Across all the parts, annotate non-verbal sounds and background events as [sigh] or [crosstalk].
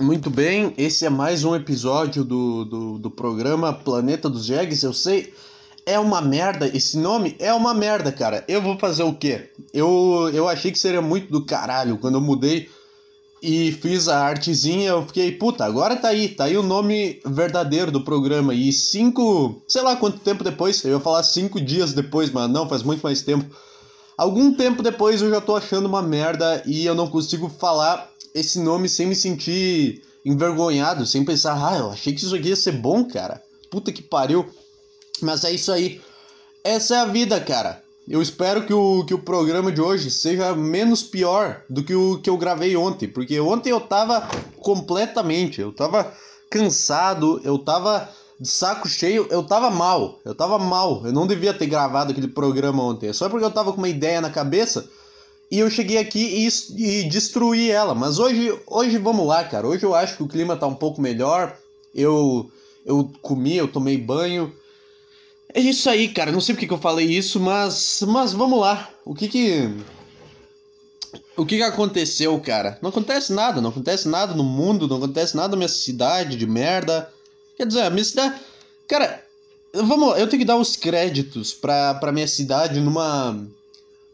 Muito bem, esse é mais um episódio do, do, do programa Planeta dos Jegues. Eu sei, é uma merda, esse nome é uma merda, cara. Eu vou fazer o quê? Eu, eu achei que seria muito do caralho quando eu mudei e fiz a artezinha. Eu fiquei, puta, agora tá aí, tá aí o nome verdadeiro do programa. E cinco, sei lá quanto tempo depois, eu ia falar cinco dias depois, mas não, faz muito mais tempo. Algum tempo depois eu já tô achando uma merda e eu não consigo falar esse nome sem me sentir envergonhado, sem pensar, ah, eu achei que isso aqui ia ser bom, cara. Puta que pariu. Mas é isso aí. Essa é a vida, cara. Eu espero que o, que o programa de hoje seja menos pior do que o que eu gravei ontem, porque ontem eu tava completamente, eu tava cansado, eu tava de saco cheio, eu tava mal, eu tava mal, eu não devia ter gravado aquele programa ontem, é só porque eu tava com uma ideia na cabeça e eu cheguei aqui e, e destruí ela. Mas hoje, hoje vamos lá, cara. Hoje eu acho que o clima tá um pouco melhor. Eu, eu comi, eu tomei banho. É isso aí, cara. Não sei porque que eu falei isso, mas, mas vamos lá. O que que o que que aconteceu, cara? Não acontece nada, não acontece nada no mundo, não acontece nada na minha cidade de merda. Quer dizer, a minha cidade, cara, vamos, eu tenho que dar os créditos pra, pra minha cidade numa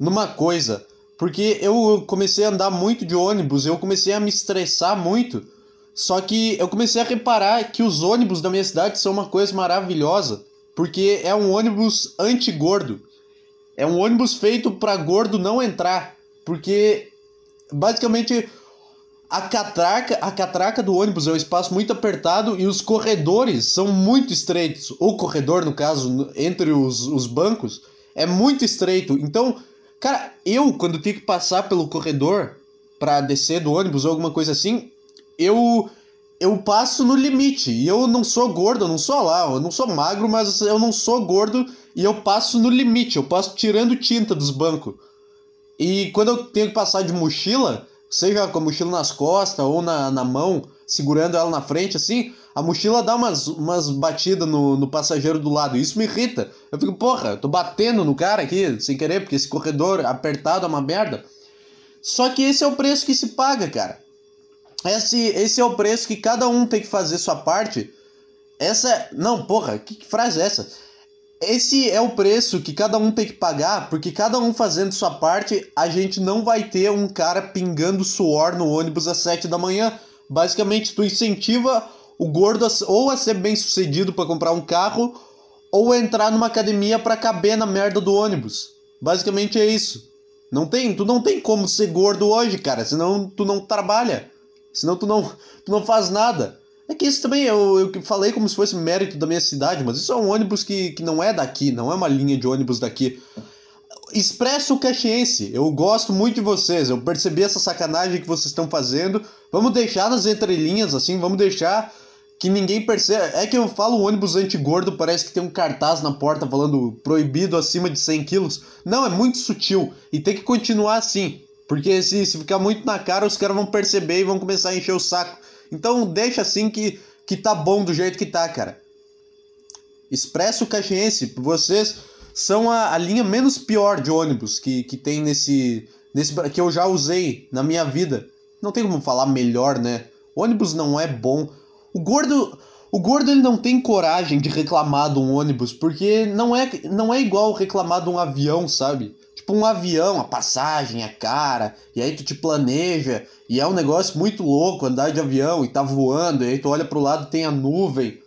numa coisa. Porque eu comecei a andar muito de ônibus, eu comecei a me estressar muito. Só que eu comecei a reparar que os ônibus da minha cidade são uma coisa maravilhosa, porque é um ônibus anti-gordo. É um ônibus feito para gordo não entrar, porque basicamente a catraca, a catraca do ônibus é um espaço muito apertado e os corredores são muito estreitos. O corredor, no caso, entre os, os bancos, é muito estreito. Então, Cara, eu, quando tenho que passar pelo corredor para descer do ônibus ou alguma coisa assim, eu eu passo no limite. E eu não sou gordo, eu não sou lá, eu não sou magro, mas eu não sou gordo e eu passo no limite, eu passo tirando tinta dos bancos. E quando eu tenho que passar de mochila, seja com a mochila nas costas ou na, na mão, segurando ela na frente, assim, a mochila dá umas, umas batidas no, no passageiro do lado. Isso me irrita. Eu fico, porra, tô batendo no cara aqui, sem querer, porque esse corredor apertado é uma merda. Só que esse é o preço que se paga, cara. Esse, esse é o preço que cada um tem que fazer sua parte. Essa. Não, porra, que frase é essa? Esse é o preço que cada um tem que pagar, porque cada um fazendo sua parte, a gente não vai ter um cara pingando suor no ônibus às 7 da manhã. Basicamente, tu incentiva o gordo ou a ser bem sucedido para comprar um carro ou a entrar numa academia para caber na merda do ônibus. Basicamente é isso. Não tem, tu não tem como ser gordo hoje, cara, senão tu não trabalha. Senão tu não, tu não faz nada. É que isso também eu, eu falei como se fosse mérito da minha cidade, mas isso é um ônibus que, que não é daqui, não é uma linha de ônibus daqui. Expresso Caxiense, eu gosto muito de vocês, eu percebi essa sacanagem que vocês estão fazendo. Vamos deixar nas entrelinhas, assim, vamos deixar que ninguém percebe. É que eu falo ônibus anti-gordo, parece que tem um cartaz na porta falando proibido acima de 100 quilos. Não, é muito sutil e tem que continuar assim. Porque se, se ficar muito na cara, os caras vão perceber e vão começar a encher o saco. Então deixa assim que, que tá bom do jeito que tá, cara. Expresso Caxiense, vocês são a, a linha menos pior de ônibus que, que tem nesse, nesse. que eu já usei na minha vida. Não tem como falar melhor, né? ônibus não é bom. O gordo. O gordo ele não tem coragem de reclamar de um ônibus, porque não é, não é igual reclamar de um avião, sabe? Tipo, um avião, a passagem é cara, e aí tu te planeja, e é um negócio muito louco andar de avião e tá voando, e aí tu olha pro lado tem a nuvem.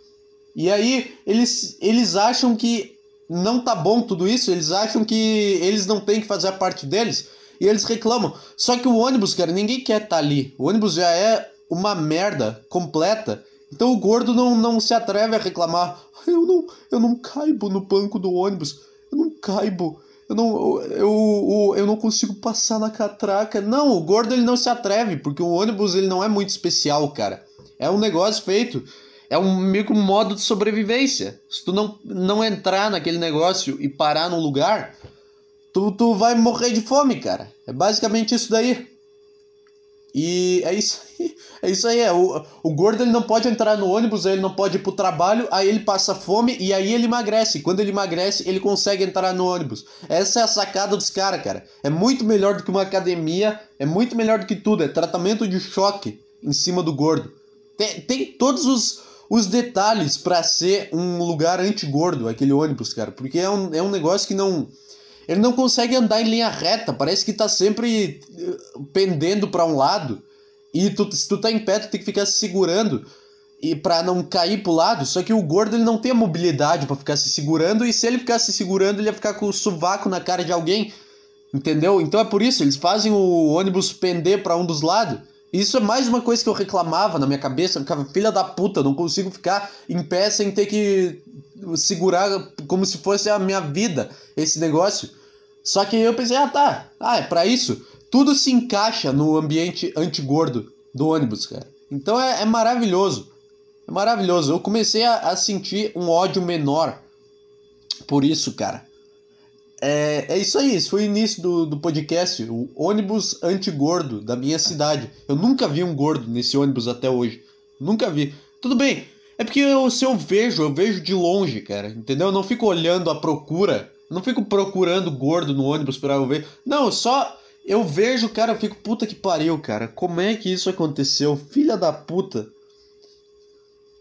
E aí eles, eles acham que não tá bom tudo isso, eles acham que eles não têm que fazer a parte deles, e eles reclamam. Só que o ônibus, cara, ninguém quer estar tá ali. O ônibus já é uma merda completa. Então o gordo não, não se atreve a reclamar. Eu não, eu não caibo no banco do ônibus. Eu não caibo. Eu não, eu, eu, eu não consigo passar na catraca. Não, o gordo ele não se atreve, porque o ônibus ele não é muito especial, cara. É um negócio feito. É um meio que um modo de sobrevivência. Se tu não, não entrar naquele negócio e parar no lugar, tu, tu vai morrer de fome, cara. É basicamente isso daí. E é isso aí. [laughs] É isso aí. É. O, o gordo ele não pode entrar no ônibus, ele não pode ir pro trabalho, aí ele passa fome e aí ele emagrece. Quando ele emagrece, ele consegue entrar no ônibus. Essa é a sacada dos caras, cara. É muito melhor do que uma academia, é muito melhor do que tudo. É tratamento de choque em cima do gordo. Tem, tem todos os, os detalhes para ser um lugar anti-gordo, aquele ônibus, cara. Porque é um, é um negócio que não. Ele não consegue andar em linha reta, parece que tá sempre pendendo para um lado. E tu, se tu tá em pé, tu tem que ficar se segurando e para não cair pro lado. Só que o gordo ele não tem a mobilidade para ficar se segurando e se ele ficar se segurando, ele ia ficar com o sovaco na cara de alguém. Entendeu? Então é por isso, eles fazem o ônibus pender para um dos lados. Isso é mais uma coisa que eu reclamava na minha cabeça, eu ficava, filha da puta, não consigo ficar em pé sem ter que segurar como se fosse a minha vida esse negócio. Só que eu pensei, ah tá, ah, é pra isso. Tudo se encaixa no ambiente anti-gordo do ônibus, cara. Então é, é maravilhoso. É maravilhoso. Eu comecei a, a, sentir um ódio menor por isso, cara. É, é isso aí, esse foi o início do, do podcast, o ônibus anti-gordo da minha cidade. Eu nunca vi um gordo nesse ônibus até hoje. Nunca vi. Tudo bem, é porque eu, se eu vejo, eu vejo de longe, cara, entendeu? Eu não fico olhando à procura, não fico procurando gordo no ônibus pra eu ver. Não, só eu vejo, cara, eu fico puta que pariu, cara. Como é que isso aconteceu? Filha da puta.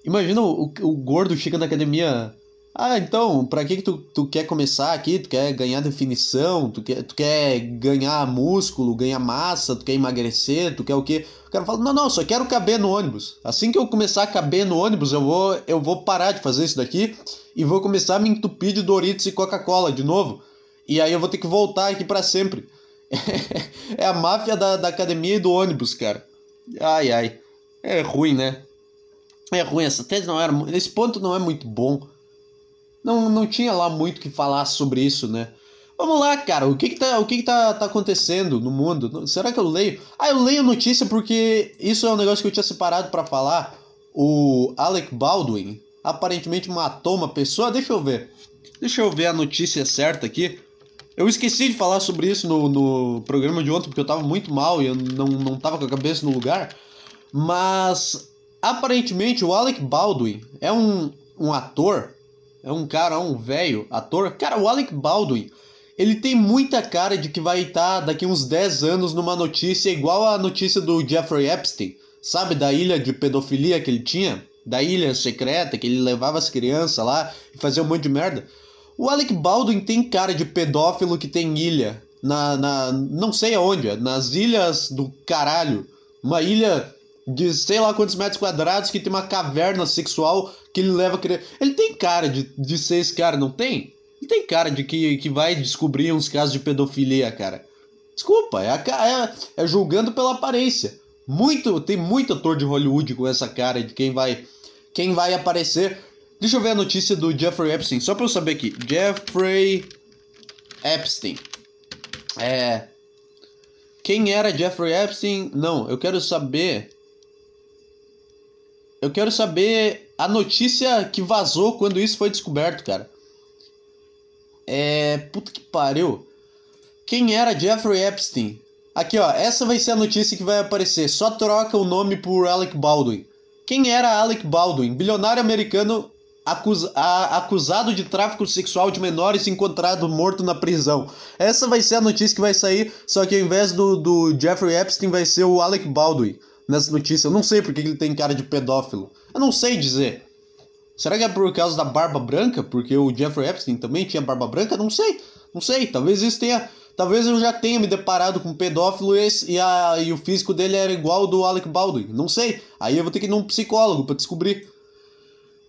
Imagina o, o, o gordo chega na academia ah, então, pra que, que tu, tu quer começar aqui? Tu quer ganhar definição? Tu quer, tu quer ganhar músculo, ganhar massa? Tu quer emagrecer? Tu quer o quê? O cara fala, não, não, só quero caber no ônibus. Assim que eu começar a caber no ônibus, eu vou, eu vou parar de fazer isso daqui e vou começar a me entupir de Doritos e Coca-Cola de novo. E aí eu vou ter que voltar aqui para sempre. [laughs] é a máfia da, da academia e do ônibus, cara. Ai, ai. É ruim, né? É ruim, essa tese não era. Esse ponto não é muito bom não, não tinha lá muito que falar sobre isso, né? Vamos lá, cara, o que que tá, o que que tá, tá acontecendo no mundo? Será que eu leio? Ah, eu leio a notícia porque isso é um negócio que eu tinha separado para falar. O Alec Baldwin aparentemente matou uma pessoa. Deixa eu ver. Deixa eu ver a notícia certa aqui. Eu esqueci de falar sobre isso no, no programa de ontem porque eu tava muito mal e eu não, não tava com a cabeça no lugar. Mas aparentemente o Alec Baldwin é um, um ator é um cara, um velho ator. Cara, o Alec Baldwin, ele tem muita cara de que vai estar tá daqui uns 10 anos numa notícia igual a notícia do Jeffrey Epstein, sabe? Da ilha de pedofilia que ele tinha, da ilha secreta que ele levava as crianças lá e fazia um monte de merda. O Alec Baldwin tem cara de pedófilo que tem ilha na, na não sei aonde, nas ilhas do caralho. Uma ilha de sei lá quantos metros quadrados que tem uma caverna sexual que ele leva criança. Ele tem cara de, de ser esse cara, não tem? Ele tem cara de que, que vai descobrir uns casos de pedofilia, cara. Desculpa, é, é, é julgando pela aparência. Muito, tem muito ator de Hollywood com essa cara de quem vai quem vai aparecer. Deixa eu ver a notícia do Jeffrey Epstein, só pra eu saber aqui. Jeffrey Epstein. É. Quem era Jeffrey Epstein? Não, eu quero saber eu quero saber a notícia que vazou quando isso foi descoberto, cara. É. Puta que pariu. Quem era Jeffrey Epstein? Aqui, ó. Essa vai ser a notícia que vai aparecer. Só troca o nome por Alec Baldwin. Quem era Alec Baldwin? Bilionário americano acusa acusado de tráfico sexual de menores encontrado morto na prisão. Essa vai ser a notícia que vai sair, só que ao invés do, do Jeffrey Epstein vai ser o Alec Baldwin nessa notícia. Eu não sei porque ele tem cara de pedófilo. Eu não sei dizer. Será que é por causa da barba branca? Porque o Jeffrey Epstein também tinha barba branca? Não sei. Não sei. Talvez isso tenha. Talvez eu já tenha me deparado com um pedófilo esse, e, a, e o físico dele era igual ao do Alec Baldwin. Não sei. Aí eu vou ter que ir num psicólogo para descobrir.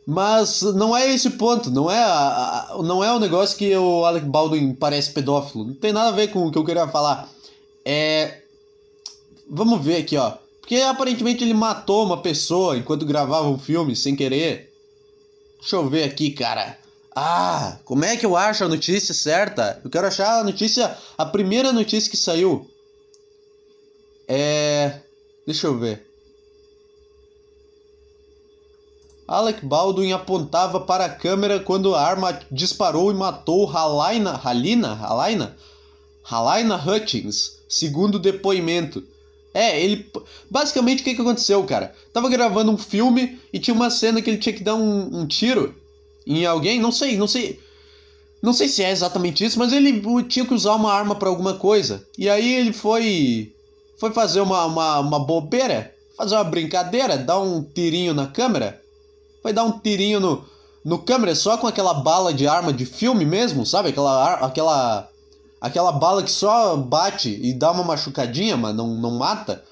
Mas não é esse ponto, não é a, a, não é o negócio que o Alec Baldwin parece pedófilo. Não tem nada a ver com o que eu queria falar. É. Vamos ver aqui, ó. Porque aparentemente ele matou uma pessoa enquanto gravava um filme sem querer. Deixa eu ver aqui, cara. Ah, como é que eu acho a notícia certa? Eu quero achar a notícia, a primeira notícia que saiu. É. Deixa eu ver. Alec Baldwin apontava para a câmera quando a arma disparou e matou Halina, Halina, Halina, Halina Hutchins, segundo o depoimento. É, ele. Basicamente, o que, que aconteceu, cara? Tava gravando um filme e tinha uma cena que ele tinha que dar um, um tiro em alguém, não sei, não sei. Não sei se é exatamente isso, mas ele tinha que usar uma arma para alguma coisa. E aí ele foi. Foi fazer uma, uma, uma bobeira. fazer uma brincadeira, dar um tirinho na câmera. Vai dar um tirinho no, no câmera só com aquela bala de arma de filme mesmo, sabe? Aquela, aquela, aquela bala que só bate e dá uma machucadinha, mas não, não mata.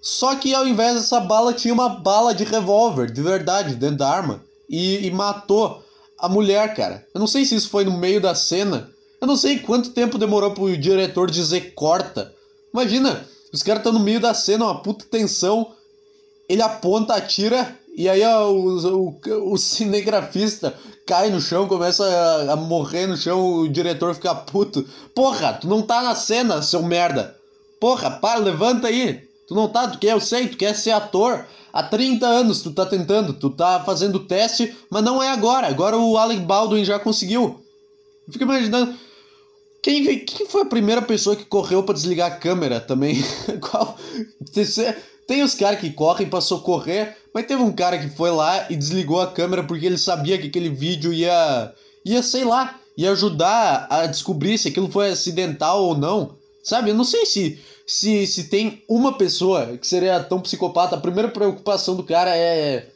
Só que ao invés dessa bala tinha uma bala de revólver, de verdade, dentro da arma. E, e matou a mulher, cara. Eu não sei se isso foi no meio da cena. Eu não sei quanto tempo demorou pro diretor dizer corta. Imagina, os caras estão no meio da cena, uma puta tensão. Ele aponta, atira, e aí o, o, o cinegrafista cai no chão, começa a, a, morrer no chão, o diretor fica puto. Porra, tu não tá na cena, seu merda. Porra, para, levanta aí. Tu não tá, tu quer, eu sei, tu quer ser ator. Há 30 anos tu tá tentando, tu tá fazendo teste, mas não é agora. Agora o Alec Baldwin já conseguiu. Eu fico imaginando. Quem, quem foi a primeira pessoa que correu para desligar a câmera também? [laughs] Qual? Tem os caras que correm para socorrer, mas teve um cara que foi lá e desligou a câmera porque ele sabia que aquele vídeo ia. ia, sei lá, ia ajudar a descobrir se aquilo foi acidental ou não. Sabe? Eu não sei se, se, se tem uma pessoa que seria tão psicopata. A primeira preocupação do cara é.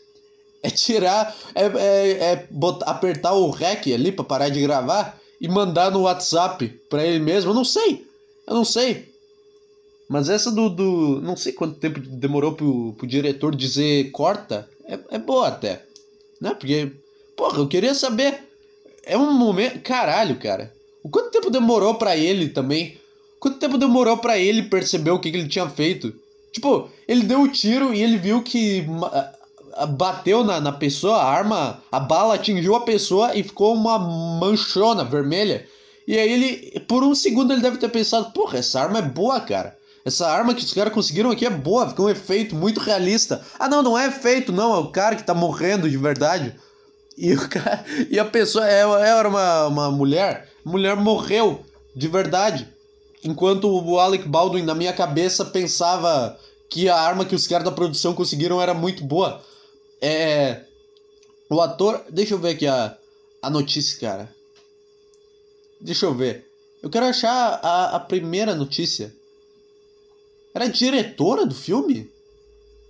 É tirar. É, é, é botar, apertar o REC ali pra parar de gravar e mandar no WhatsApp pra ele mesmo. Eu não sei. Eu não sei. Mas essa do. do não sei quanto tempo demorou pro, pro diretor dizer corta. É, é boa até. Né? Porque. Porra, eu queria saber. É um momento. Caralho, cara. O quanto tempo demorou para ele também? Quanto tempo demorou para ele perceber o que, que ele tinha feito? Tipo, ele deu o tiro e ele viu que bateu na, na pessoa, a arma, a bala atingiu a pessoa e ficou uma manchona vermelha. E aí ele, por um segundo, ele deve ter pensado: porra, essa arma é boa, cara. Essa arma que os caras conseguiram aqui é boa, fica um efeito muito realista. Ah, não, não é efeito, não, é o cara que tá morrendo de verdade. E, o cara, e a pessoa é, era uma, uma mulher, a mulher morreu de verdade. Enquanto o Alec Baldwin, na minha cabeça, pensava que a arma que os caras da produção conseguiram era muito boa. É. O ator. Deixa eu ver aqui a, a notícia, cara. Deixa eu ver. Eu quero achar a, a primeira notícia. Era diretora do filme?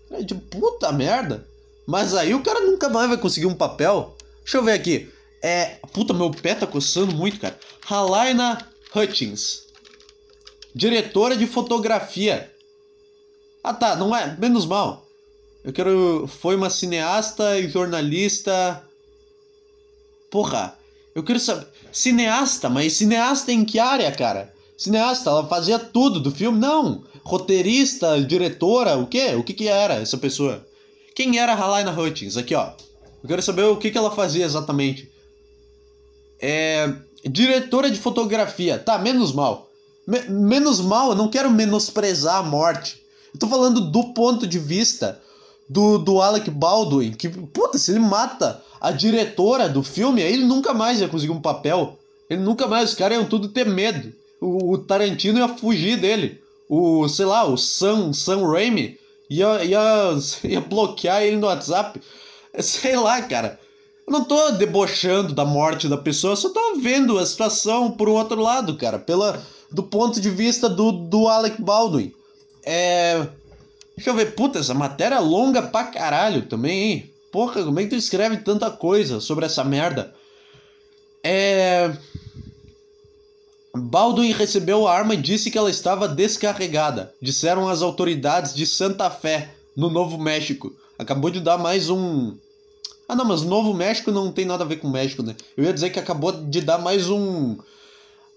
Era de puta merda. Mas aí o cara nunca mais vai conseguir um papel. Deixa eu ver aqui. É. Puta, meu pé tá coçando muito, cara. Halaina Hutchins. Diretora de fotografia. Ah tá, não é. Menos mal. Eu quero. Foi uma cineasta e jornalista. Porra, eu quero saber. Cineasta, mas cineasta em que área, cara? Cineasta, ela fazia tudo do filme? Não. Roteirista, diretora, o quê? O que que era essa pessoa? Quem era Halina Hutchins? Aqui, ó. Eu quero saber o que que ela fazia exatamente. É. Diretora de fotografia. Tá, menos mal. Me menos mal, eu não quero menosprezar a morte. Eu tô falando do ponto de vista do, do Alec Baldwin, que, puta, se ele mata a diretora do filme, aí ele nunca mais ia conseguir um papel. Ele nunca mais, os caras iam tudo ter medo. O, o, Tarantino ia fugir dele. O, sei lá, o Sam, Sam Raimi ia, ia, [laughs] ia bloquear ele no WhatsApp. Sei lá, cara. Eu não tô debochando da morte da pessoa, eu só tô vendo a situação por um outro lado, cara. Pela, do ponto de vista do, do Alec Baldwin. É Deixa eu ver, puta, essa matéria é longa pra caralho também, hein? Porra, como é que tu escreve tanta coisa sobre essa merda? É. Baldwin recebeu a arma e disse que ela estava descarregada, disseram as autoridades de Santa Fé, no Novo México. Acabou de dar mais um. Ah, não, mas Novo México não tem nada a ver com México, né? Eu ia dizer que acabou de dar mais um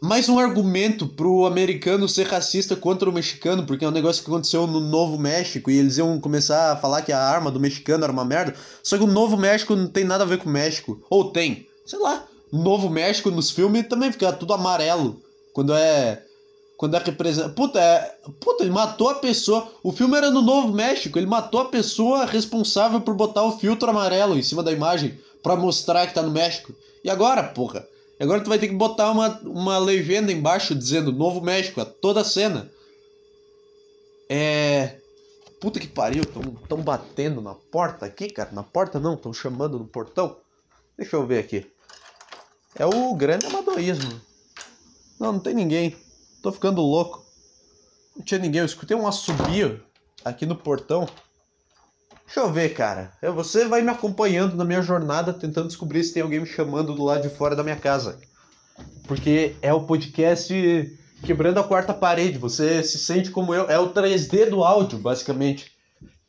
mais um argumento pro americano ser racista contra o mexicano, porque é um negócio que aconteceu no Novo México e eles iam começar a falar que a arma do mexicano era uma merda. Só que o Novo México não tem nada a ver com o México. Ou tem, sei lá. Novo México nos filmes também fica tudo amarelo. Quando é. Quando é representa. Puta, é. Puta, ele matou a pessoa. O filme era no Novo México. Ele matou a pessoa responsável por botar o filtro amarelo em cima da imagem. para mostrar que tá no México. E agora, porra? Agora tu vai ter que botar uma, uma legenda embaixo dizendo Novo México, a toda a cena. É. Puta que pariu, tão, tão batendo na porta aqui, cara. Na porta não, tão chamando no portão. Deixa eu ver aqui. É o grande amadorismo. Não, não tem ninguém. Tô ficando louco. Não tinha ninguém. Eu escutei um assobio aqui no portão. Deixa eu ver, cara. Você vai me acompanhando na minha jornada, tentando descobrir se tem alguém me chamando do lado de fora da minha casa. Porque é o podcast quebrando a quarta parede. Você se sente como eu. É o 3D do áudio, basicamente.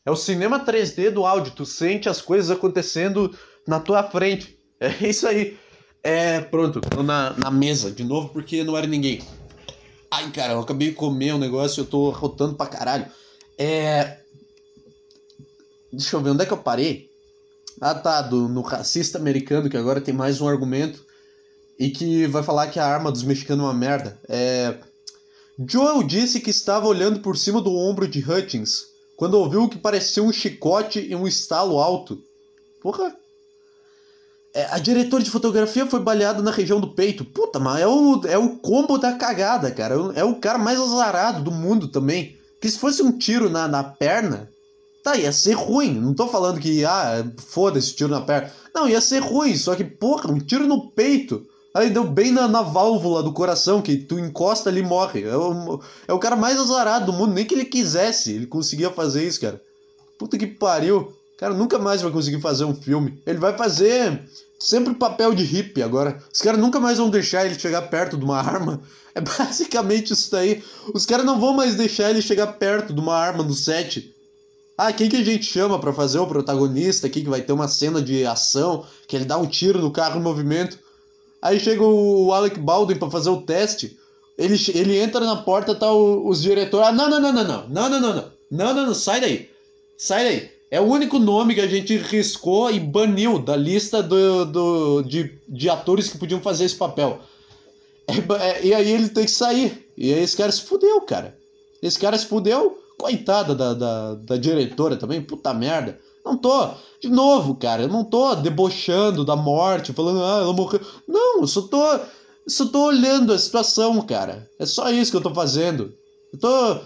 É o cinema 3D do áudio. Tu sente as coisas acontecendo na tua frente. É isso aí. É, pronto. Tô na, na mesa de novo porque não era ninguém. Ai, cara, eu acabei de comer um negócio e eu tô rotando pra caralho. É. Deixa eu ver, onde é que eu parei? Ah tá, do, no racista americano, que agora tem mais um argumento. E que vai falar que a arma dos mexicanos é uma merda. É. Joel disse que estava olhando por cima do ombro de Hutchins quando ouviu o que parecia um chicote e um estalo alto. Porra. É, a diretora de fotografia foi baleada na região do peito. Puta, mas é o, é o combo da cagada, cara. É o cara mais azarado do mundo também. Que se fosse um tiro na, na perna, Tá, ia ser ruim. Não tô falando que, ah, foda-se, tiro na perna. Não, ia ser ruim, só que, porra, um tiro no peito. Aí deu bem na, na válvula do coração, que tu encosta ali e morre. É o, é o cara mais azarado do mundo, nem que ele quisesse, ele conseguia fazer isso, cara. Puta que pariu. Cara, nunca mais vai conseguir fazer um filme. Ele vai fazer sempre papel de hippie agora. Os caras nunca mais vão deixar ele chegar perto de uma arma. É basicamente isso daí. Os caras não vão mais deixar ele chegar perto de uma arma no set. Ah, quem que a gente chama para fazer o protagonista aqui, que vai ter uma cena de ação, que ele dá um tiro no carro em movimento. Aí chega o Alec Baldwin para fazer o teste. Ele, ele entra na porta, tá o, os diretores. Ah, não, não, não, não, não, não, não, não, não, não, não, não, sai daí. Sai daí. É o único nome que a gente riscou e baniu da lista do, do, de, de atores que podiam fazer esse papel. É, é, e aí ele tem que sair. E aí esse cara se fudeu, cara. Esse cara se fudeu Coitada da, da, da diretora também, puta merda. Não tô, de novo, cara, eu não tô debochando da morte, falando, ah, ela morreu. Não, eu só tô, só tô olhando a situação, cara. É só isso que eu tô fazendo. Eu tô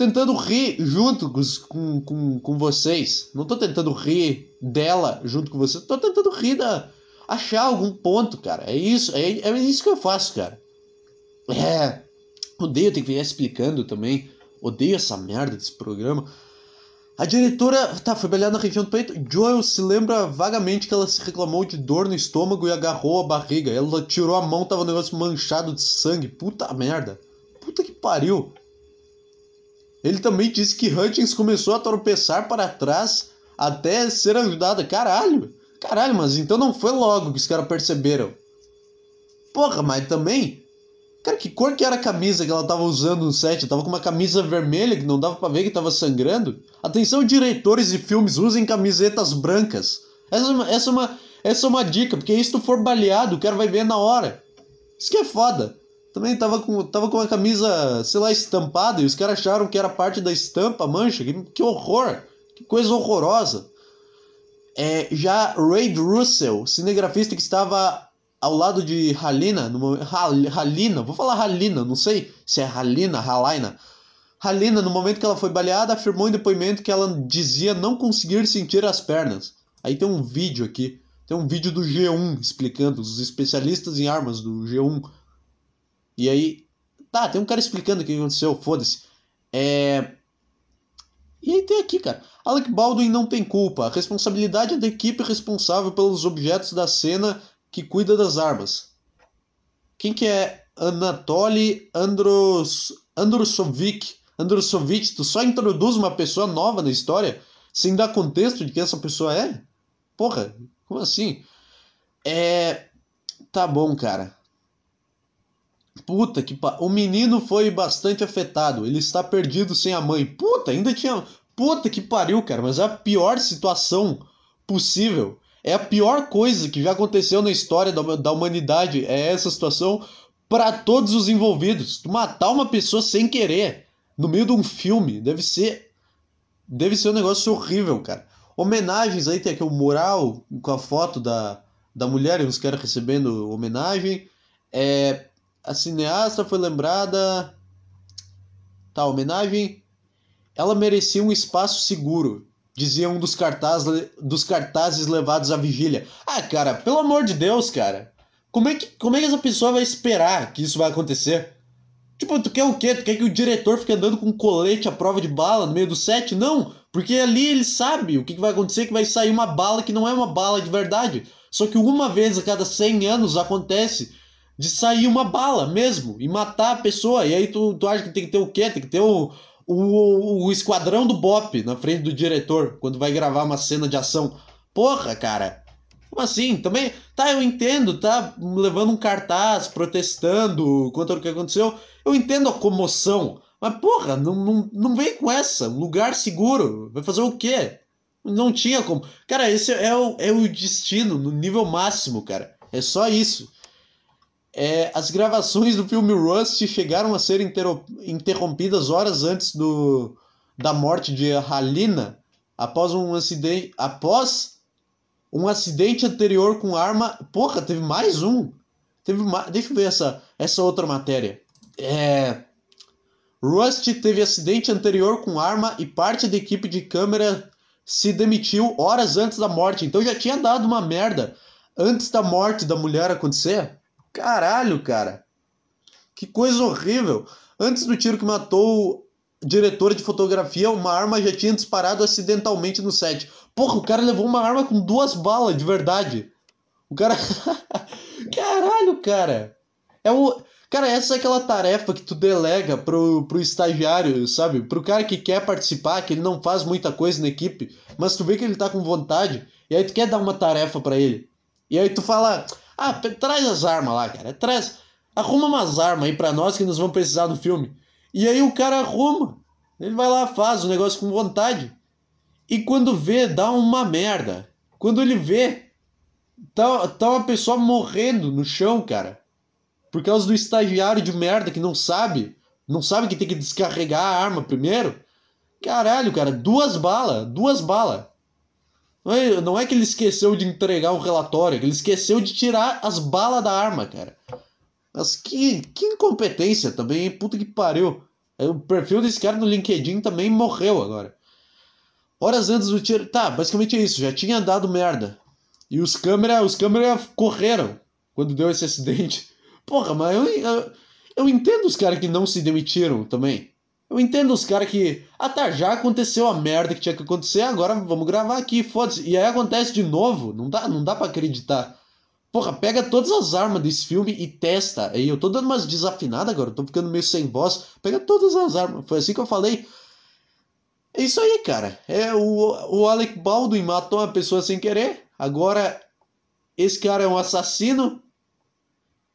tentando rir junto com, com, com vocês. Não tô tentando rir dela junto com vocês. Tô tentando rir da. achar algum ponto, cara. É isso, é, é isso que eu faço, cara. É. Odeio ter que ficar explicando também. Odeio essa merda desse programa. A diretora, tá, foi baleada na região do peito. Joel se lembra vagamente que ela se reclamou de dor no estômago e agarrou a barriga. Ela tirou a mão, tava um negócio manchado de sangue. Puta merda. Puta que pariu. Ele também disse que Hutchins começou a tropeçar para trás até ser ajudada. Caralho. Caralho, mas então não foi logo que os caras perceberam. Porra, mas também Cara, que cor que era a camisa que ela tava usando no set? Tava com uma camisa vermelha que não dava para ver que tava sangrando. Atenção, diretores de filmes, usem camisetas brancas. Essa é uma, essa é uma, essa é uma dica, porque se tu for baleado, o cara vai ver na hora. Isso que é foda. Também tava com, tava com uma camisa, sei lá, estampada e os caras acharam que era parte da estampa, mancha. Que, que horror! Que coisa horrorosa. É, já Ray Russell, cinegrafista que estava ao lado de Halina, no, Halina, vou falar Halina, não sei se é Halina, Halina. Halina, no momento que ela foi baleada, afirmou em depoimento que ela dizia não conseguir sentir as pernas. Aí tem um vídeo aqui, tem um vídeo do G1 explicando, os especialistas em armas do G1. E aí, tá, tem um cara explicando o que aconteceu, foda-se. É. E aí tem aqui, cara. Alec Baldwin não tem culpa. A responsabilidade é da equipe responsável pelos objetos da cena que cuida das armas. Quem que é Anatoly Andros, Androsovic? Androsovic, tu só introduz uma pessoa nova na história sem dar contexto de quem essa pessoa é? Porra, como assim? É. Tá bom, cara. Puta que pa... O menino foi bastante afetado. Ele está perdido sem a mãe. Puta, ainda tinha. Puta que pariu, cara. Mas é a pior situação possível. É a pior coisa que já aconteceu na história da, da humanidade. É essa situação para todos os envolvidos. Tu matar uma pessoa sem querer no meio de um filme deve ser deve ser um negócio horrível, cara. Homenagens aí tem aqui o mural com a foto da, da mulher e os caras recebendo homenagem. É, a cineasta foi lembrada. Tá, homenagem. Ela merecia um espaço seguro dizia um dos, cartaz, dos cartazes levados à vigília. Ah, cara, pelo amor de Deus, cara. Como é, que, como é que essa pessoa vai esperar que isso vai acontecer? Tipo, tu quer o quê? Tu quer que o diretor fique andando com um colete à prova de bala no meio do set? Não! Porque ali ele sabe o que vai acontecer, que vai sair uma bala que não é uma bala de verdade. Só que uma vez a cada 100 anos acontece de sair uma bala mesmo e matar a pessoa. E aí tu, tu acha que tem que ter o quê? Tem que ter o, o, o esquadrão do Bop na frente do diretor quando vai gravar uma cena de ação. Porra, cara. Como assim? Também, tá, eu entendo, tá levando um cartaz, protestando contra o que aconteceu. Eu entendo a comoção. Mas, porra, não, não, não vem com essa. Lugar seguro. Vai fazer o quê? Não tinha como. Cara, esse é o, é o destino no nível máximo, cara. É só isso. É, as gravações do filme Rust chegaram a ser interrompidas horas antes do, da morte de Halina após um acidente. Após um acidente anterior com arma. Porra, teve mais um. Teve mais. Deixa eu ver essa, essa outra matéria. É. Rust teve acidente anterior com arma e parte da equipe de câmera se demitiu horas antes da morte. Então já tinha dado uma merda antes da morte da mulher acontecer. Caralho, cara. Que coisa horrível. Antes do tiro que matou o diretor de fotografia, uma arma já tinha disparado acidentalmente no set. Porra, o cara levou uma arma com duas balas, de verdade. O cara. [laughs] Caralho, cara. É o. Cara, essa é aquela tarefa que tu delega pro, pro estagiário, sabe? Pro cara que quer participar, que ele não faz muita coisa na equipe, mas tu vê que ele tá com vontade, e aí tu quer dar uma tarefa para ele. E aí tu fala, ah, traz as armas lá, cara. Traz. Arruma umas armas aí pra nós que nós vamos precisar do filme. E aí o cara arruma. Ele vai lá, faz o negócio com vontade. E quando vê, dá uma merda. Quando ele vê, tá, tá uma pessoa morrendo no chão, cara. Por causa do estagiário de merda que não sabe. Não sabe que tem que descarregar a arma primeiro. Caralho, cara, duas balas, duas balas. Não é, não é que ele esqueceu de entregar um relatório, ele esqueceu de tirar as balas da arma, cara. Mas que, que incompetência também, hein? Puta que pariu. É, o perfil desse cara no LinkedIn também morreu agora. Horas antes do tiro. Tá, basicamente é isso. Já tinha dado merda. E os câmeras os câmera correram quando deu esse acidente. Porra, mas eu, eu, eu entendo os caras que não se demitiram também. Eu entendo os caras que. Ah tá, já aconteceu a merda que tinha que acontecer, agora vamos gravar aqui, foda-se. E aí acontece de novo, não dá, não dá pra acreditar. Porra, pega todas as armas desse filme e testa. Aí eu tô dando umas desafinadas agora, tô ficando meio sem voz. Pega todas as armas. Foi assim que eu falei. É isso aí, cara. É o, o Alec Baldwin matou uma pessoa sem querer. Agora esse cara é um assassino.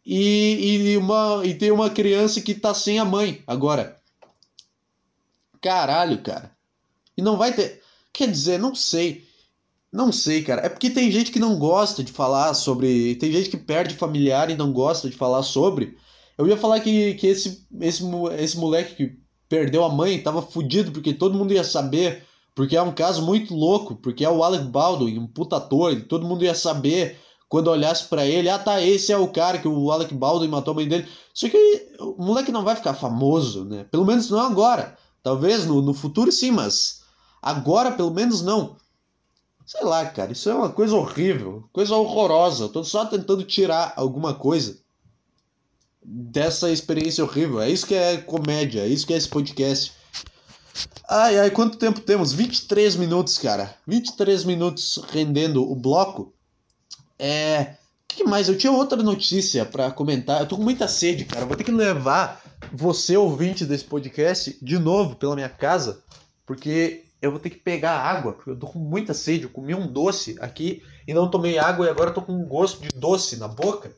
E, e, uma, e tem uma criança que tá sem a mãe agora. Caralho, cara. E não vai ter. Quer dizer, não sei. Não sei, cara. É porque tem gente que não gosta de falar sobre. Tem gente que perde familiar e não gosta de falar sobre. Eu ia falar que, que esse, esse, esse moleque que perdeu a mãe tava fudido porque todo mundo ia saber. Porque é um caso muito louco. Porque é o Alec Baldwin, um puta ator. E todo mundo ia saber quando olhasse para ele. Ah, tá, esse é o cara que o Alec Baldwin matou a mãe dele. Só que o moleque não vai ficar famoso, né? Pelo menos não agora. Talvez no, no futuro sim, mas agora pelo menos não. Sei lá, cara, isso é uma coisa horrível, coisa horrorosa. Eu tô só tentando tirar alguma coisa dessa experiência horrível. É isso que é comédia, é isso que é esse podcast. Ai, ai, quanto tempo temos? 23 minutos, cara. 23 minutos rendendo o bloco. É. O que mais? Eu tinha outra notícia para comentar. Eu tô com muita sede, cara. vou ter que levar você, ouvinte desse podcast, de novo pela minha casa, porque eu vou ter que pegar água, porque eu tô com muita sede. Eu comi um doce aqui e não tomei água e agora tô com um gosto de doce na boca.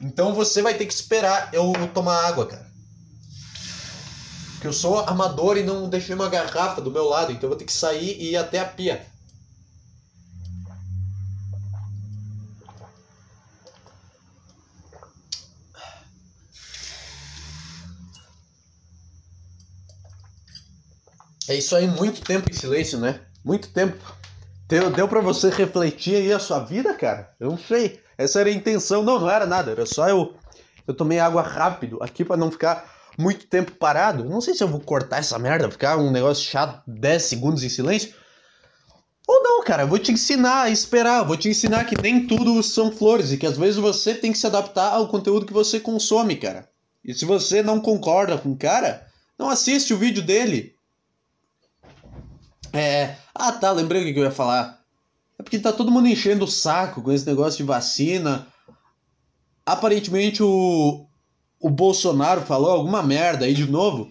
Então você vai ter que esperar eu tomar água, cara. Porque eu sou amador e não deixei uma garrafa do meu lado, então eu vou ter que sair e ir até a pia. É isso aí, muito tempo em silêncio, né? Muito tempo. Deu, deu para você refletir aí a sua vida, cara? Eu não sei. Essa era a intenção. Não, não era nada. Era só eu. Eu tomei água rápido aqui para não ficar muito tempo parado. Não sei se eu vou cortar essa merda, ficar um negócio chato 10 segundos em silêncio. Ou não, cara, eu vou te ensinar a esperar, vou te ensinar que nem tudo são flores e que às vezes você tem que se adaptar ao conteúdo que você consome, cara. E se você não concorda com o cara, não assiste o vídeo dele. É. Ah, tá, lembrei o que eu ia falar. É porque tá todo mundo enchendo o saco com esse negócio de vacina. Aparentemente o. O Bolsonaro falou alguma merda aí de novo.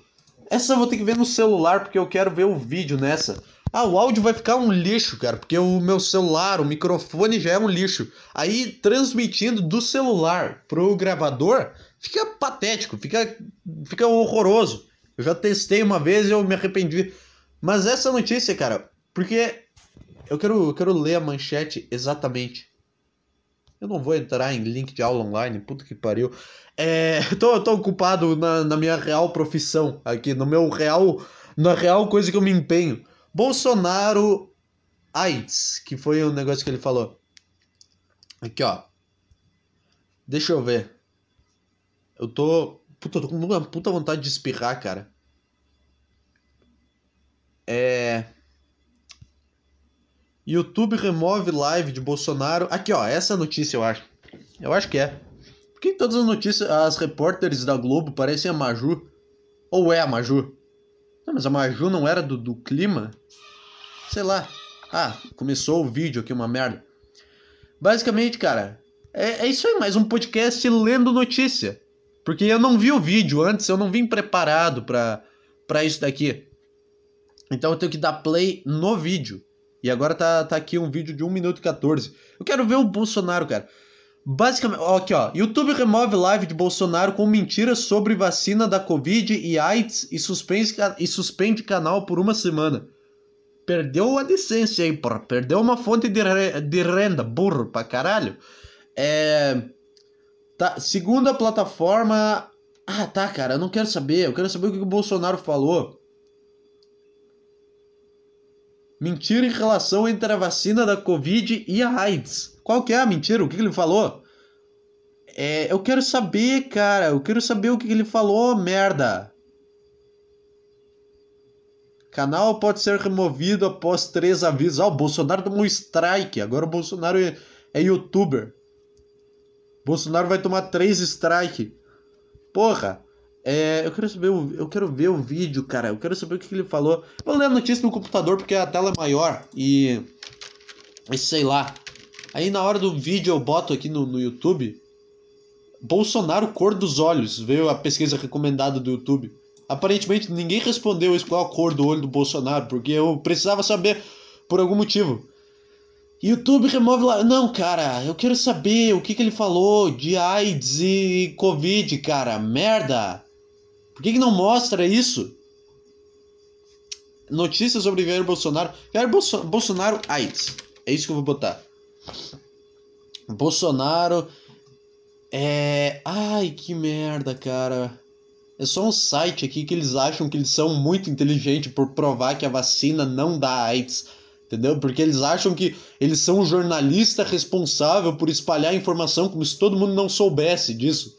Essa eu vou ter que ver no celular porque eu quero ver o vídeo nessa. Ah, o áudio vai ficar um lixo, cara, porque o meu celular, o microfone já é um lixo. Aí transmitindo do celular pro gravador, fica patético, fica, fica horroroso. Eu já testei uma vez e eu me arrependi. Mas essa notícia, cara, porque eu quero, eu quero ler a manchete exatamente. Eu não vou entrar em link de aula online, puta que pariu. É, [laughs] tô, tô ocupado na, na minha real profissão aqui, no meu real, na real coisa que eu me empenho. Bolsonaro AIDS, que foi o negócio que ele falou. Aqui, ó. Deixa eu ver. Eu tô. Puta, eu tô com uma puta vontade de espirrar, cara. É. YouTube remove live de Bolsonaro. Aqui, ó, essa notícia eu acho. Eu acho que é. Por que todas as notícias, as repórteres da Globo parecem a Maju? Ou é a Maju? Não, mas a Maju não era do, do clima? Sei lá. Ah, começou o vídeo aqui, uma merda. Basicamente, cara, é, é isso aí, mais um podcast lendo notícia. Porque eu não vi o vídeo antes, eu não vim preparado pra, pra isso daqui. Então eu tenho que dar play no vídeo. E agora tá, tá aqui um vídeo de 1 minuto e 14. Eu quero ver o Bolsonaro, cara. Basicamente, ó, aqui ó, YouTube remove live de Bolsonaro com mentiras sobre vacina da Covid e AIDS e suspende, e suspende canal por uma semana. Perdeu a decência aí, porra. Perdeu uma fonte de, re, de renda, burro pra caralho. É. Tá, segundo a plataforma. Ah, tá, cara, eu não quero saber. Eu quero saber o que o Bolsonaro falou. Mentira em relação entre a vacina da Covid e a AIDS. Qual que é a mentira? O que, que ele falou? É, eu quero saber, cara. Eu quero saber o que, que ele falou, merda. Canal pode ser removido após três avisos. Ah, o Bolsonaro tomou strike. Agora o Bolsonaro é, é youtuber. Bolsonaro vai tomar três strike. Porra. É, eu quero saber, eu quero ver o vídeo, cara. Eu quero saber o que, que ele falou. Vou ler a notícia no computador porque a tela é maior e, e sei lá. Aí na hora do vídeo eu boto aqui no, no YouTube. Bolsonaro cor dos olhos, veio a pesquisa recomendada do YouTube. Aparentemente ninguém respondeu isso qual a cor do olho do Bolsonaro, porque eu precisava saber por algum motivo. YouTube remove lá. Não, cara, eu quero saber o que, que ele falou de AIDS e Covid, cara. Merda! Por que, que não mostra isso? Notícias sobre Jair Bolsonaro. Jair Bolso Bolsonaro AIDS. É isso que eu vou botar. Bolsonaro. É. Ai, que merda, cara. É só um site aqui que eles acham que eles são muito inteligentes por provar que a vacina não dá AIDS. Entendeu? Porque eles acham que eles são o jornalista responsável por espalhar informação como se todo mundo não soubesse disso.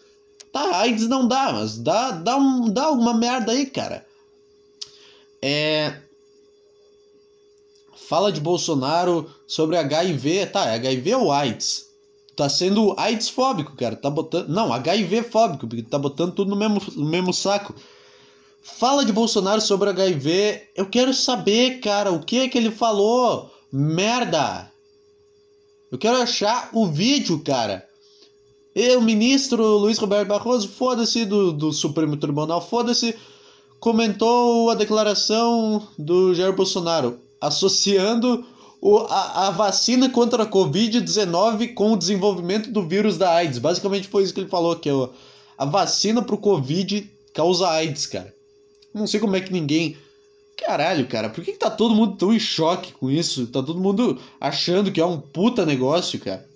Tá, AIDS não dá, mas dá, dá, um, dá alguma merda aí, cara. É. Fala de Bolsonaro sobre HIV. Tá, é HIV ou AIDS? Tá sendo AIDS fóbico, cara. Tá botando. Não, HIV fóbico, porque tá botando tudo no mesmo, no mesmo saco. Fala de Bolsonaro sobre HIV. Eu quero saber, cara, o que é que ele falou. Merda! Eu quero achar o vídeo, cara. E o ministro Luiz Roberto Barroso, foda-se do, do Supremo Tribunal, foda-se, comentou a declaração do Jair Bolsonaro, associando o, a, a vacina contra a Covid-19 com o desenvolvimento do vírus da AIDS. Basicamente foi isso que ele falou, que ó, a vacina pro Covid causa AIDS, cara. Não sei como é que ninguém. Caralho, cara, por que, que tá todo mundo tão em choque com isso? Tá todo mundo achando que é um puta negócio, cara.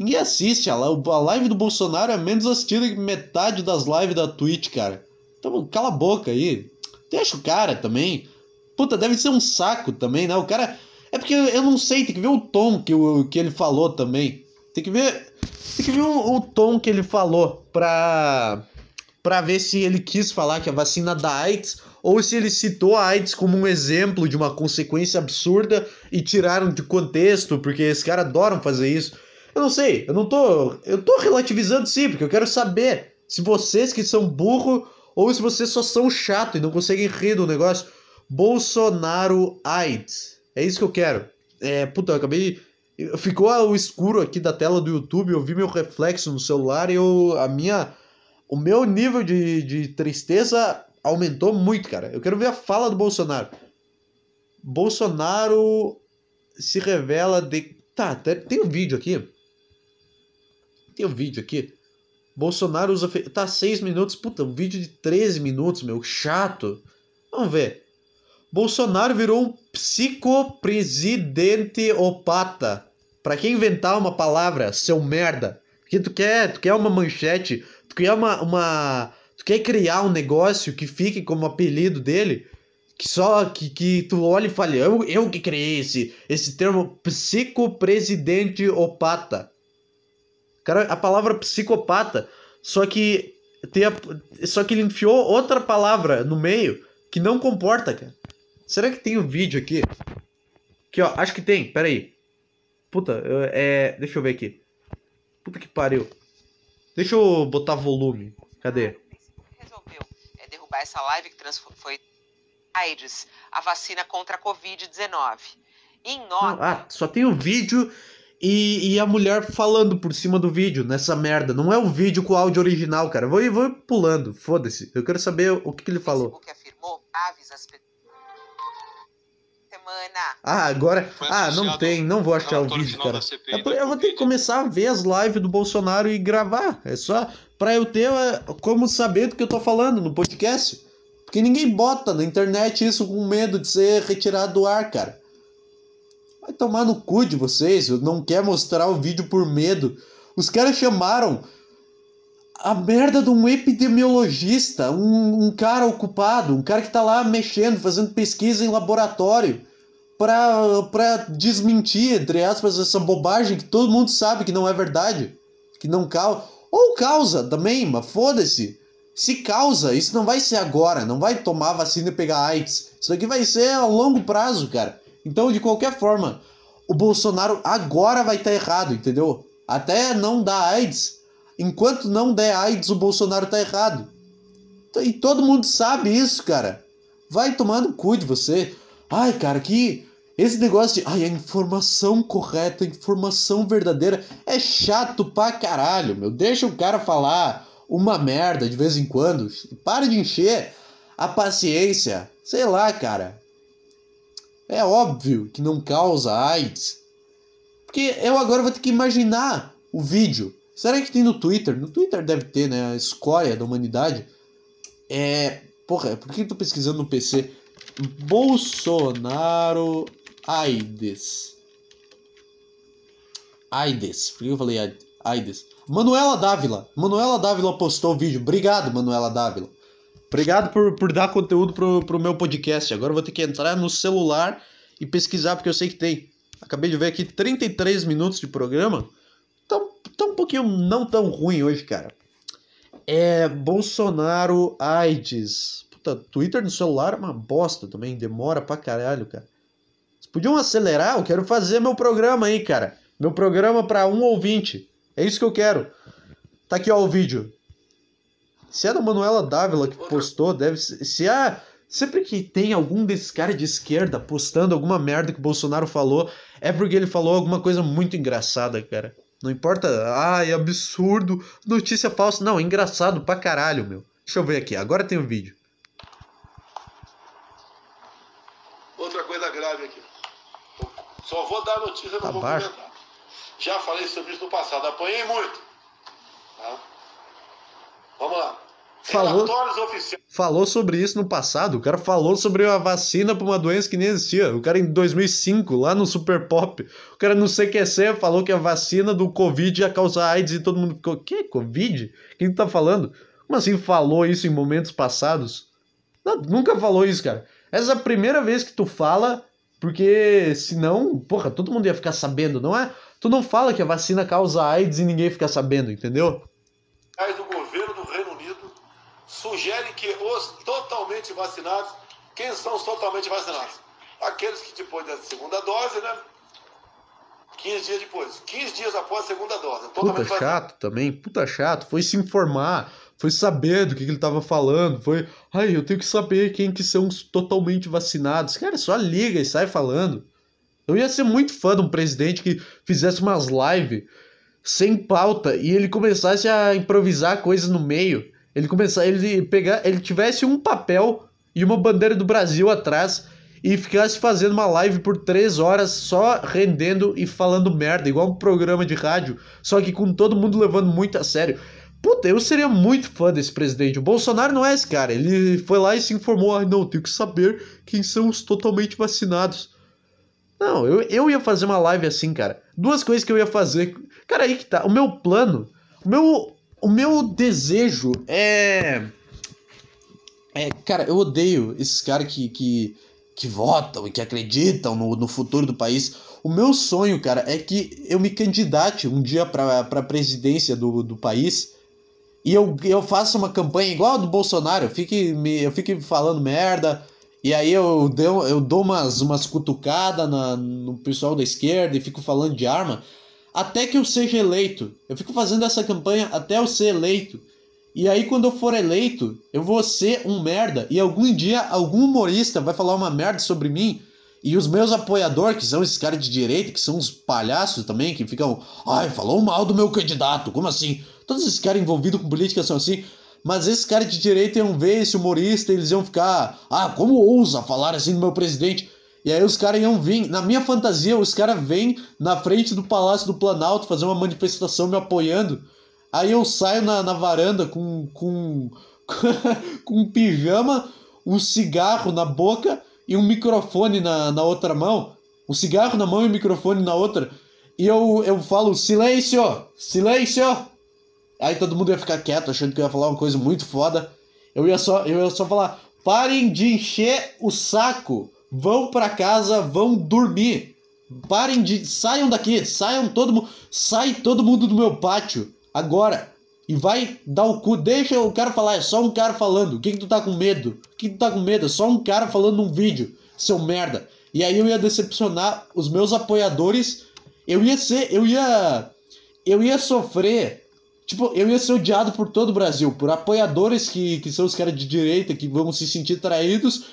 Ninguém assiste. A live do Bolsonaro é menos assistida que metade das lives da Twitch, cara. Então cala a boca aí. Deixa o cara também. Puta, deve ser um saco também, né? O cara. É porque eu não sei, tem que ver o tom que, o, que ele falou também. Tem que ver. Tem que ver o, o tom que ele falou pra. pra ver se ele quis falar que a vacina da AIDS ou se ele citou a AIDS como um exemplo de uma consequência absurda e tiraram de contexto, porque esse cara adoram fazer isso. Eu não sei, eu não tô. Eu tô relativizando sim, porque eu quero saber se vocês que são burro ou se vocês só são chato e não conseguem rir do negócio. Bolsonaro AIDS. É isso que eu quero. É, puta, eu acabei. Ficou o escuro aqui da tela do YouTube, eu vi meu reflexo no celular e eu, a minha. O meu nível de, de tristeza aumentou muito, cara. Eu quero ver a fala do Bolsonaro. Bolsonaro se revela de. Tá, tem um vídeo aqui. Tem um vídeo aqui. Bolsonaro usa. Tá, 6 minutos. Puta, um vídeo de 13 minutos, meu. Chato. Vamos ver. Bolsonaro virou um psicopresidente opata. Pra quem inventar uma palavra, seu merda. Que tu quer, tu quer uma manchete, tu quer uma, uma. Tu quer criar um negócio que fique como apelido dele que só que, que tu olha e fala, eu, eu que criei esse, esse termo psicopresidente opata. Cara, a palavra psicopata, só que tem a, só que ele enfiou outra palavra no meio que não comporta, cara. Será que tem o um vídeo aqui? Aqui, ó, acho que tem, pera aí. Puta, é, deixa eu ver aqui. Puta que pariu. Deixa eu botar volume. Cadê? Resolveu é, derrubar essa live que foi AIDS, a vacina contra a Covid-19. Em nota. Ah, só tem o vídeo e, e, a mulher falando por cima do vídeo, nessa merda. Não é o vídeo com o áudio original, cara. Vou, vou pulando, foda-se. Eu quero saber o que, que ele falou. Facebook afirmou aves as semana. Ah, agora. Ah, não tem, não vou achar o vídeo, cara. É eu vou ter que começar a ver as lives do Bolsonaro e gravar. É só pra eu ter é, como saber do que eu tô falando no podcast. Porque ninguém bota na internet isso com medo de ser retirado do ar, cara. Vai tomar no cu de vocês, não quer mostrar o vídeo por medo. Os caras chamaram a merda de um epidemiologista, um, um, cara ocupado, um cara que tá lá mexendo, fazendo pesquisa em laboratório pra, pra desmentir, entre aspas, essa bobagem que todo mundo sabe que não é verdade, que não causa. Ou causa também, mas foda-se. Se causa, isso não vai ser agora, não vai tomar vacina e pegar AIDS. Isso aqui vai ser a longo prazo, cara. Então, de qualquer forma, o Bolsonaro agora vai estar tá errado, entendeu? Até não dar AIDS. Enquanto não der AIDS, o Bolsonaro tá errado. E todo mundo sabe isso, cara. Vai tomando cu de você. Ai, cara, que. Esse negócio de. Ai, a informação correta, a informação verdadeira. É chato pra caralho, meu. Deixa o cara falar uma merda de vez em quando. Para de encher a paciência. Sei lá, cara. É óbvio que não causa AIDS. Porque eu agora vou ter que imaginar o vídeo. Será que tem no Twitter? No Twitter deve ter, né? A escória da humanidade. É. Porra, por que eu tô pesquisando no PC? Bolsonaro AIDS. AIDS. Por que eu falei AIDS? Manuela Dávila. Manuela Dávila postou o vídeo. Obrigado, Manuela Dávila. Obrigado por, por dar conteúdo pro, pro meu podcast. Agora eu vou ter que entrar no celular e pesquisar, porque eu sei que tem. Acabei de ver aqui 33 minutos de programa. Tá, tá um pouquinho não tão ruim hoje, cara. É Bolsonaro AIDS. Puta, Twitter no celular é uma bosta também. Demora pra caralho, cara. Vocês podiam acelerar? Eu quero fazer meu programa aí, cara. Meu programa para um ouvinte. É isso que eu quero. Tá aqui, ó, o vídeo. Se é da Manuela Dávila que postou, deve ser. Se é. Sempre que tem algum desses caras de esquerda postando alguma merda que o Bolsonaro falou, é porque ele falou alguma coisa muito engraçada, cara. Não importa, ai, absurdo, notícia falsa. Não, engraçado pra caralho, meu. Deixa eu ver aqui, agora tem o um vídeo. Outra coisa grave aqui. Só vou dar notícia, não tá vou baixo. comentar. Já falei sobre isso no passado, apanhei muito. Tá? Vamos lá. Falou, falou sobre isso no passado. O cara falou sobre a vacina para uma doença que nem existia. O cara em 2005, lá no Super Pop, o cara não sei que ser, falou que a vacina do Covid ia causar AIDS e todo mundo ficou: Que? Covid? Quem tá falando? Como assim falou isso em momentos passados? Não, nunca falou isso, cara. Essa é a primeira vez que tu fala, porque senão, porra, todo mundo ia ficar sabendo, não é? Tu não fala que a vacina causa AIDS e ninguém fica sabendo, entendeu? Reino Unido sugere que os totalmente vacinados, quem são os totalmente vacinados? Aqueles que depois da segunda dose, né? 15 dias depois. 15 dias após a segunda dose. Puta chato também, puta chato. Foi se informar, foi saber do que, que ele tava falando, foi, ai, eu tenho que saber quem que são os totalmente vacinados. Cara, só liga e sai falando. Eu ia ser muito fã de um presidente que fizesse umas lives sem pauta e ele começasse a improvisar coisas no meio. Ele começar, ele pegar, ele tivesse um papel e uma bandeira do Brasil atrás e ficasse fazendo uma live por três horas só rendendo e falando merda, igual um programa de rádio, só que com todo mundo levando muito a sério. Puta, eu seria muito fã desse presidente. O Bolsonaro não é esse cara. Ele foi lá e se informou: ah, não, tenho que saber quem são os totalmente vacinados. Não, eu, eu ia fazer uma live assim, cara. Duas coisas que eu ia fazer. Cara, aí que tá. O meu plano, o meu, o meu desejo é. É, cara, eu odeio esses caras que, que que votam e que acreditam no, no futuro do país. O meu sonho, cara, é que eu me candidate um dia para a presidência do, do país e eu, eu faça uma campanha igual a do Bolsonaro. Eu fique, me, eu fique falando merda. E aí eu, deu, eu dou umas, umas cutucadas no pessoal da esquerda e fico falando de arma. Até que eu seja eleito. Eu fico fazendo essa campanha até eu ser eleito. E aí, quando eu for eleito, eu vou ser um merda. E algum dia, algum humorista vai falar uma merda sobre mim. E os meus apoiadores, que são esses caras de direita, que são uns palhaços também, que ficam. Ai, falou mal do meu candidato, como assim? Todos esses caras envolvidos com política são assim. Mas esses caras de direita iam ver esse humorista eles iam ficar. Ah, como ousa falar assim do meu presidente? E aí os caras iam vir. Na minha fantasia, os caras vêm na frente do Palácio do Planalto fazer uma manifestação me apoiando. Aí eu saio na, na varanda com, com, [laughs] com um pijama, um cigarro na boca e um microfone na, na outra mão. Um cigarro na mão e um microfone na outra. E eu, eu falo, silêncio! Silêncio! Aí todo mundo ia ficar quieto, achando que eu ia falar uma coisa muito foda. Eu ia só, eu ia só falar, parem de encher o saco. Vão para casa, vão dormir. Parem de. Saiam daqui, saiam todo mundo. Sai todo mundo do meu pátio agora e vai dar o cu. Deixa o cara falar, é só um cara falando. O que, que tu tá com medo? O que, que tu tá com medo? É só um cara falando num vídeo, seu merda. E aí eu ia decepcionar os meus apoiadores. Eu ia ser. Eu ia. Eu ia sofrer. Tipo, eu ia ser odiado por todo o Brasil. Por apoiadores que, que são os caras de direita, que vão se sentir traídos.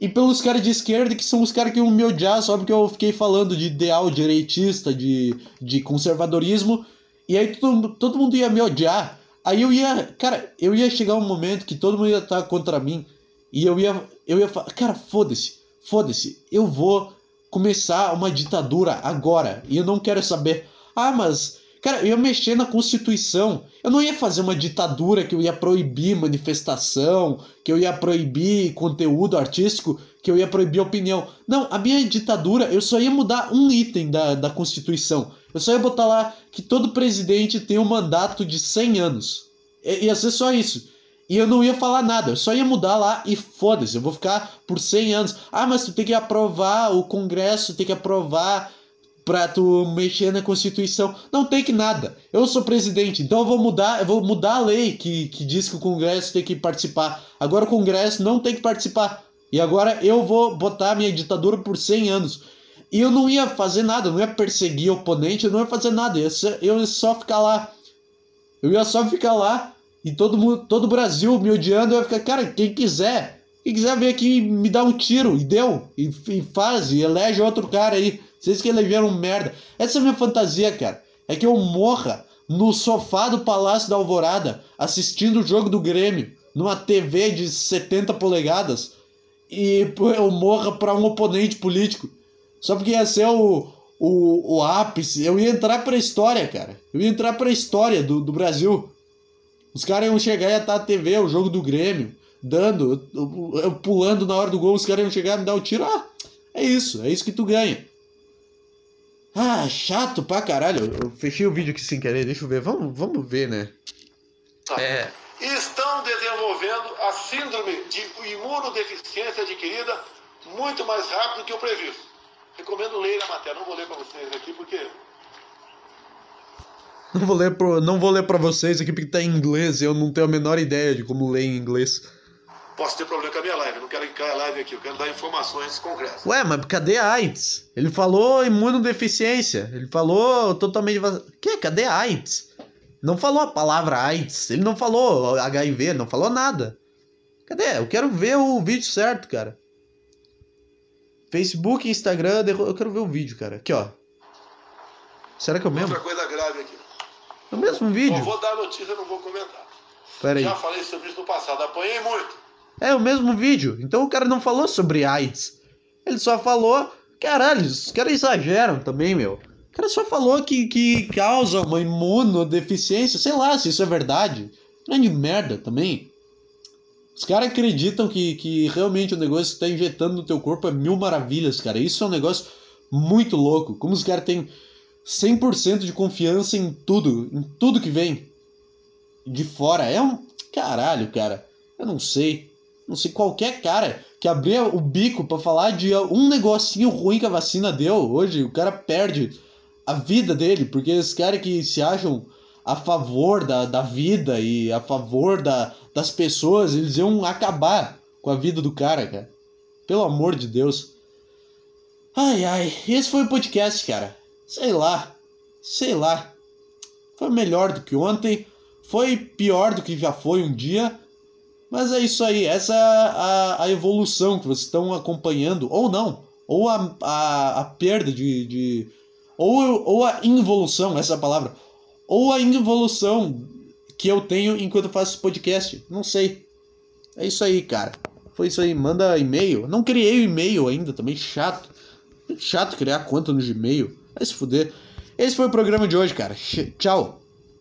E pelos caras de esquerda, que são os caras que iam me odiar só porque eu fiquei falando de ideal direitista, de, de conservadorismo. E aí todo, todo mundo ia me odiar. Aí eu ia, cara, eu ia chegar um momento que todo mundo ia estar contra mim. E eu ia, eu ia falar, cara, foda-se, foda-se, eu vou começar uma ditadura agora. E eu não quero saber, ah, mas, cara, eu ia mexer na Constituição. Eu não ia fazer uma ditadura que eu ia proibir manifestação, que eu ia proibir conteúdo artístico, que eu ia proibir opinião. Não, a minha ditadura, eu só ia mudar um item da, da Constituição. Eu só ia botar lá que todo presidente tem um mandato de 100 anos. Ia ser só isso. E eu não ia falar nada, eu só ia mudar lá e foda-se, eu vou ficar por 100 anos. Ah, mas tu tem que aprovar, o Congresso tem que aprovar pra tu mexer na Constituição. Não tem que nada. Eu sou presidente, então eu vou mudar, eu vou mudar a lei que, que diz que o Congresso tem que participar. Agora o Congresso não tem que participar. E agora eu vou botar minha ditadura por 100 anos. E eu não ia fazer nada, eu não ia perseguir oponente, eu não ia fazer nada, eu ia, só ficar lá. Eu ia só ficar lá e todo mundo, todo o Brasil me odiando, eu ia ficar, cara, quem quiser, quem quiser vir aqui me dar um tiro, e deu, e, e faz, e elege outro cara aí. Vocês que elegeram merda. Essa é a minha fantasia, cara. É que eu morra no sofá do Palácio da Alvorada, assistindo o jogo do Grêmio, numa TV de 70 polegadas, e eu morra para um oponente político. Só porque ia ser o, o, o ápice. Eu ia entrar pra história, cara. Eu ia entrar pra história do, do Brasil. Os caras iam chegar e ia estar a TV, o jogo do Grêmio, dando, eu, eu, pulando na hora do gol, os caras iam chegar e me dar o tiro. Ah, é isso, é isso que tu ganha. Ah, chato pra caralho. Eu fechei o vídeo aqui sem querer, deixa eu ver. Vamos, vamos ver, né? Tá. É. Estão desenvolvendo a síndrome de imunodeficiência adquirida muito mais rápido que o previsto. Recomendo ler a matéria. Não vou ler para vocês aqui porque. Não vou ler pro, não vou ler para vocês aqui porque tá em inglês e eu não tenho a menor ideia de como ler em inglês. Posso ter problema com a minha live, não quero que caia a live aqui, eu quero dar informações concretas. Ué, mas cadê a AIDS? Ele falou imunodeficiência, ele falou totalmente. Que? Cadê a AIDS? Não falou a palavra AIDS, ele não falou HIV, não falou nada. Cadê? Eu quero ver o vídeo certo, cara. Facebook, Instagram, eu quero ver o vídeo, cara. Aqui, ó. Será que é o mesmo? Outra coisa grave aqui. É o mesmo vídeo? Eu vou dar notícia, não vou comentar. Pera aí. Já falei sobre isso no passado, apanhei muito. É o mesmo vídeo. Então o cara não falou sobre AIDS. Ele só falou. Caralho, os caras exageram também, meu. O cara só falou que, que causa uma imunodeficiência. Sei lá se isso é verdade. Grande merda também. Os caras acreditam que, que realmente o negócio que tá injetando no teu corpo é mil maravilhas, cara. Isso é um negócio muito louco. Como os caras têm 100% de confiança em tudo, em tudo que vem de fora. É um. Caralho, cara. Eu não sei. Não sei, qualquer cara que abrir o bico para falar de um negocinho ruim que a vacina deu, hoje o cara perde a vida dele, porque esses caras que se acham a favor da, da vida e a favor da, das pessoas, eles iam acabar com a vida do cara, cara. Pelo amor de Deus. Ai, ai, esse foi o podcast, cara. Sei lá, sei lá. Foi melhor do que ontem, foi pior do que já foi um dia. Mas é isso aí, essa é a, a evolução que vocês estão acompanhando, ou não, ou a, a, a perda de, de. ou, ou a involução, essa é a palavra, ou a involução que eu tenho enquanto eu faço esse podcast. Não sei. É isso aí, cara. Foi isso aí. Manda e-mail. Não criei o e-mail ainda, também chato. Chato criar conta no Gmail. Vai se fuder. Esse foi o programa de hoje, cara. Tchau.